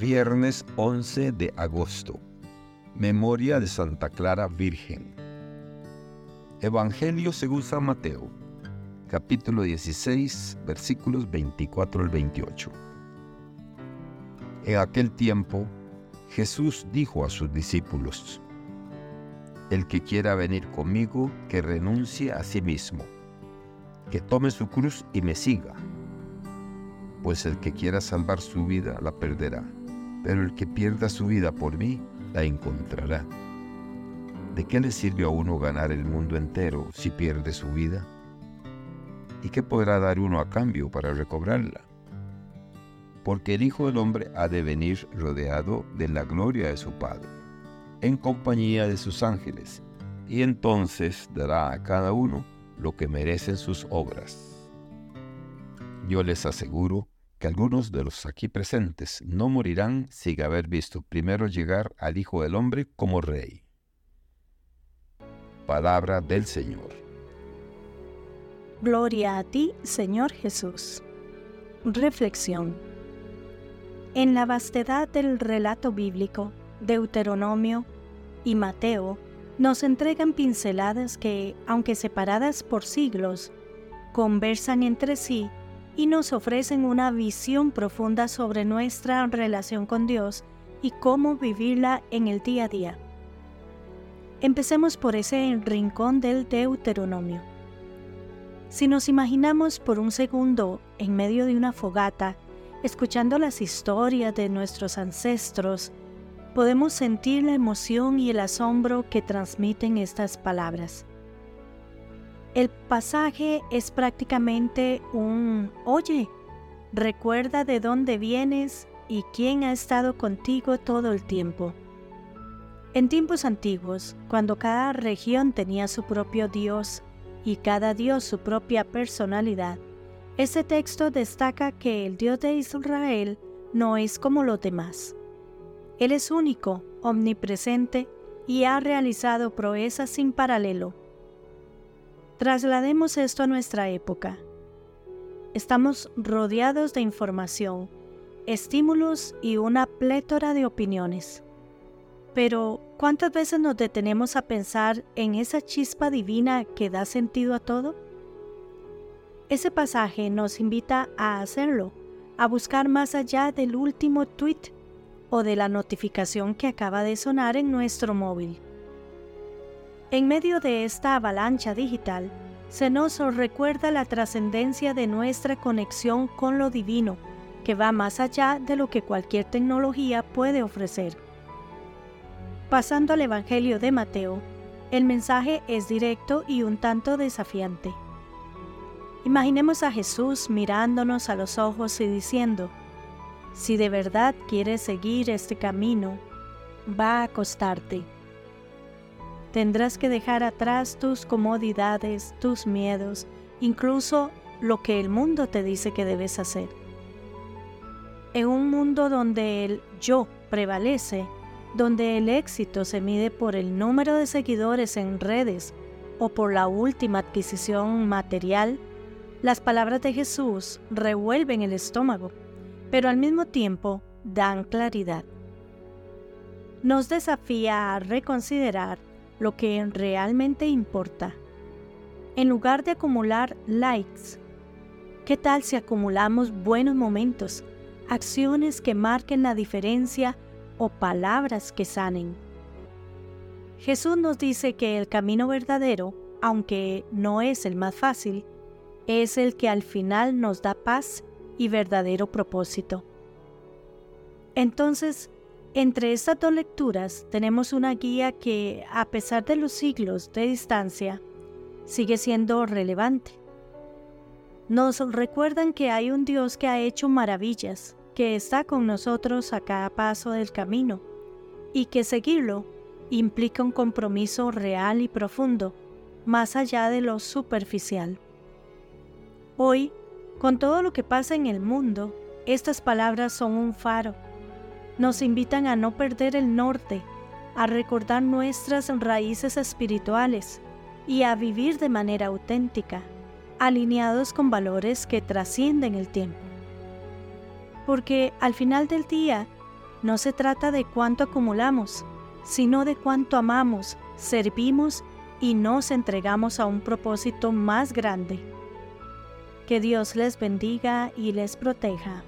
Viernes 11 de agosto. Memoria de Santa Clara Virgen. Evangelio según San Mateo, capítulo 16, versículos 24 al 28. En aquel tiempo, Jesús dijo a sus discípulos, El que quiera venir conmigo, que renuncie a sí mismo, que tome su cruz y me siga, pues el que quiera salvar su vida la perderá pero el que pierda su vida por mí la encontrará. ¿De qué le sirve a uno ganar el mundo entero si pierde su vida? ¿Y qué podrá dar uno a cambio para recobrarla? Porque el Hijo del Hombre ha de venir rodeado de la gloria de su Padre, en compañía de sus ángeles, y entonces dará a cada uno lo que merecen sus obras. Yo les aseguro que algunos de los aquí presentes no morirán sin haber visto primero llegar al Hijo del Hombre como Rey. Palabra del Señor. Gloria a ti, Señor Jesús. Reflexión. En la vastedad del relato bíblico, Deuteronomio y Mateo nos entregan pinceladas que, aunque separadas por siglos, conversan entre sí y nos ofrecen una visión profunda sobre nuestra relación con Dios y cómo vivirla en el día a día. Empecemos por ese rincón del Deuteronomio. Si nos imaginamos por un segundo en medio de una fogata, escuchando las historias de nuestros ancestros, podemos sentir la emoción y el asombro que transmiten estas palabras. El pasaje es prácticamente un, oye, recuerda de dónde vienes y quién ha estado contigo todo el tiempo. En tiempos antiguos, cuando cada región tenía su propio Dios y cada Dios su propia personalidad, este texto destaca que el Dios de Israel no es como los demás. Él es único, omnipresente y ha realizado proezas sin paralelo Traslademos esto a nuestra época. Estamos rodeados de información, estímulos y una plétora de opiniones. Pero, ¿cuántas veces nos detenemos a pensar en esa chispa divina que da sentido a todo? Ese pasaje nos invita a hacerlo, a buscar más allá del último tweet o de la notificación que acaba de sonar en nuestro móvil. En medio de esta avalancha digital, se nos recuerda la trascendencia de nuestra conexión con lo divino, que va más allá de lo que cualquier tecnología puede ofrecer. Pasando al Evangelio de Mateo, el mensaje es directo y un tanto desafiante. Imaginemos a Jesús mirándonos a los ojos y diciendo, si de verdad quieres seguir este camino, va a costarte. Tendrás que dejar atrás tus comodidades, tus miedos, incluso lo que el mundo te dice que debes hacer. En un mundo donde el yo prevalece, donde el éxito se mide por el número de seguidores en redes o por la última adquisición material, las palabras de Jesús revuelven el estómago, pero al mismo tiempo dan claridad. Nos desafía a reconsiderar lo que realmente importa. En lugar de acumular likes, ¿qué tal si acumulamos buenos momentos, acciones que marquen la diferencia o palabras que sanen? Jesús nos dice que el camino verdadero, aunque no es el más fácil, es el que al final nos da paz y verdadero propósito. Entonces, entre estas dos lecturas tenemos una guía que, a pesar de los siglos de distancia, sigue siendo relevante. Nos recuerdan que hay un Dios que ha hecho maravillas, que está con nosotros a cada paso del camino, y que seguirlo implica un compromiso real y profundo, más allá de lo superficial. Hoy, con todo lo que pasa en el mundo, estas palabras son un faro nos invitan a no perder el norte, a recordar nuestras raíces espirituales y a vivir de manera auténtica, alineados con valores que trascienden el tiempo. Porque al final del día, No se trata de cuánto acumulamos, sino de cuánto amamos, servimos y nos entregamos a un propósito más grande. Que Dios les bendiga y les proteja.